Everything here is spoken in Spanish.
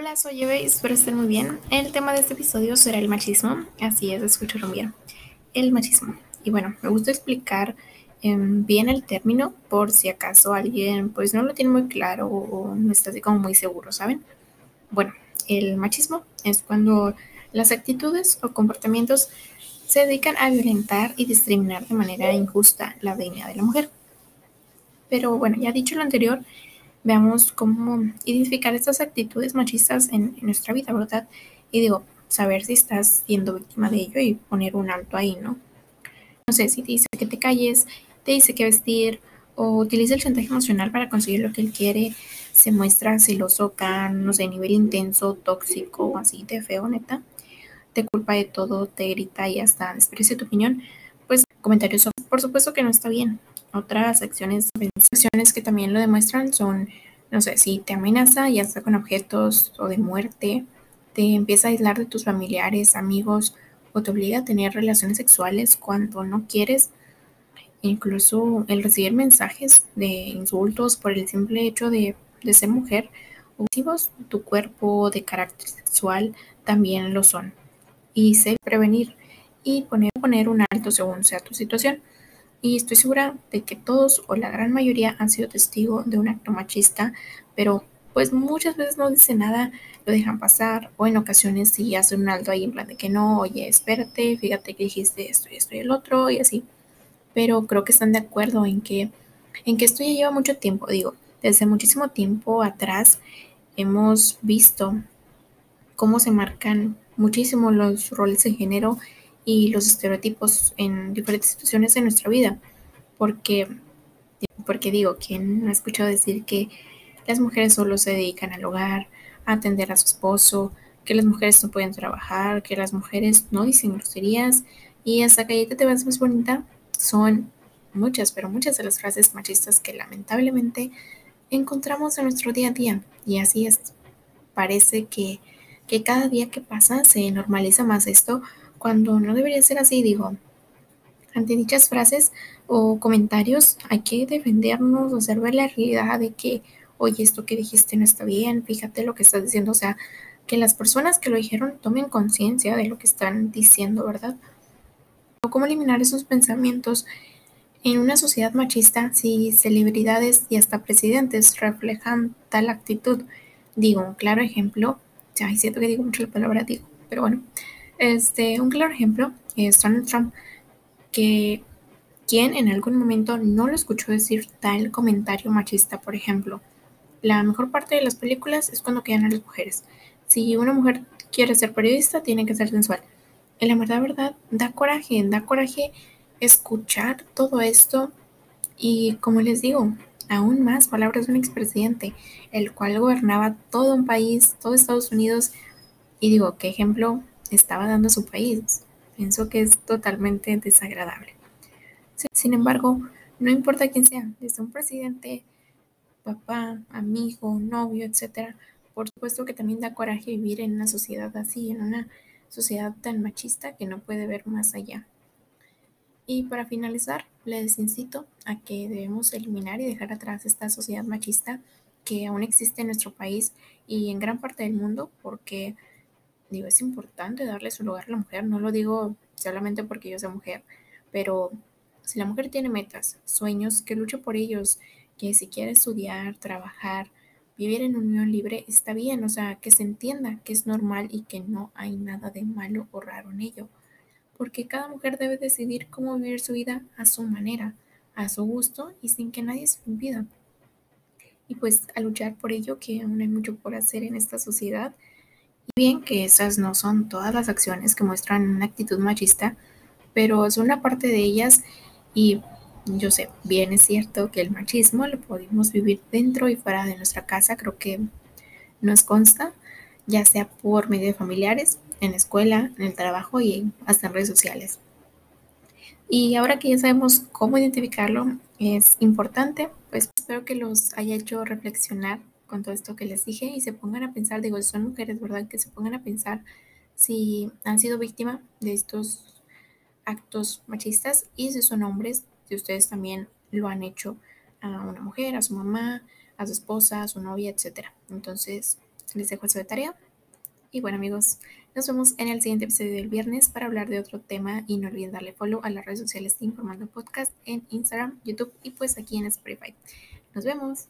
Hola, soy Eve espero estén muy bien. El tema de este episodio será el machismo. Así es, escucharon bien. El machismo. Y bueno, me gusta explicar em, bien el término por si acaso alguien pues no lo tiene muy claro o no está así como muy seguro, ¿saben? Bueno, el machismo es cuando las actitudes o comportamientos se dedican a violentar y discriminar de manera injusta la dignidad de la mujer. Pero bueno, ya dicho lo anterior, veamos cómo identificar estas actitudes machistas en, nuestra vida, ¿verdad? Y digo, saber si estás siendo víctima de ello y poner un alto ahí, ¿no? No sé, si te dice que te calles, te dice que vestir o utiliza el chantaje emocional para conseguir lo que él quiere, se muestra celoso, can, no sé, nivel intenso, tóxico, así de feo, neta, te culpa de todo, te grita y hasta desprecia tu opinión, pues comentarios, por supuesto que no está bien, otras acciones, acciones que también lo demuestran son, no sé, si te amenaza, ya sea con objetos o de muerte, te empieza a aislar de tus familiares, amigos, o te obliga a tener relaciones sexuales cuando no quieres. Incluso el recibir mensajes de insultos por el simple hecho de, de ser mujer, objetivos, tu cuerpo de carácter sexual también lo son. Y sé prevenir y poner, poner un alto según sea tu situación y estoy segura de que todos o la gran mayoría han sido testigo de un acto machista, pero pues muchas veces no dicen nada, lo dejan pasar o en ocasiones sí hacen un alto ahí en plan de que no, oye, espérate, fíjate que dijiste esto y esto y el otro y así. Pero creo que están de acuerdo en que, en que esto ya lleva mucho tiempo, digo, desde muchísimo tiempo atrás hemos visto cómo se marcan muchísimo los roles de género y los estereotipos en diferentes situaciones de nuestra vida. Porque, porque digo, ¿quién ha escuchado decir que las mujeres solo se dedican al hogar, a atender a su esposo, que las mujeres no pueden trabajar, que las mujeres no dicen groserías y hasta que te ves más bonita? Son muchas, pero muchas de las frases machistas que lamentablemente encontramos en nuestro día a día. Y así es. Parece que, que cada día que pasa se normaliza más esto cuando no debería ser así, digo. Ante dichas frases o comentarios hay que defendernos, observar la realidad de que, oye, esto que dijiste no está bien, fíjate lo que estás diciendo, o sea, que las personas que lo dijeron tomen conciencia de lo que están diciendo, ¿verdad? Cómo eliminar esos pensamientos en una sociedad machista si celebridades y hasta presidentes reflejan tal actitud. Digo, un claro ejemplo, ya siento que digo mucho la palabra digo, pero bueno, este, un claro ejemplo es Donald Trump, que quien en algún momento no lo escuchó decir tal comentario machista, por ejemplo. La mejor parte de las películas es cuando quedan a las mujeres. Si una mujer quiere ser periodista, tiene que ser sensual. En la verdad, verdad, da coraje, da coraje escuchar todo esto y, como les digo, aún más palabras de un expresidente, el cual gobernaba todo un país, todo Estados Unidos, y digo, qué ejemplo estaba dando a su país. Pienso que es totalmente desagradable. Sin embargo, no importa quién sea, desde un presidente, papá, amigo, novio, etc. Por supuesto que también da coraje vivir en una sociedad así, en una sociedad tan machista que no puede ver más allá. Y para finalizar, les incito a que debemos eliminar y dejar atrás esta sociedad machista que aún existe en nuestro país y en gran parte del mundo, porque digo, es importante darle su lugar a la mujer, no lo digo solamente porque yo soy mujer, pero si la mujer tiene metas, sueños, que luche por ellos, que si quiere estudiar, trabajar, vivir en unión libre, está bien, o sea, que se entienda que es normal y que no hay nada de malo o raro en ello, porque cada mujer debe decidir cómo vivir su vida a su manera, a su gusto y sin que nadie se impida. Y pues a luchar por ello, que aún hay mucho por hacer en esta sociedad, bien que esas no son todas las acciones que muestran una actitud machista, pero son una parte de ellas y yo sé, bien es cierto que el machismo lo podemos vivir dentro y fuera de nuestra casa, creo que nos consta, ya sea por medio de familiares, en la escuela, en el trabajo y hasta en redes sociales. Y ahora que ya sabemos cómo identificarlo, es importante, pues espero que los haya hecho reflexionar con todo esto que les dije y se pongan a pensar, digo, son mujeres, ¿verdad? Que se pongan a pensar si han sido víctima de estos actos machistas y si son hombres, si ustedes también lo han hecho a una mujer, a su mamá, a su esposa, a su novia, etc. Entonces, les dejo eso de tarea. Y bueno amigos, nos vemos en el siguiente episodio del viernes para hablar de otro tema y no olviden darle follow a las redes sociales de Informando Podcast en Instagram, YouTube y pues aquí en Spotify. Nos vemos.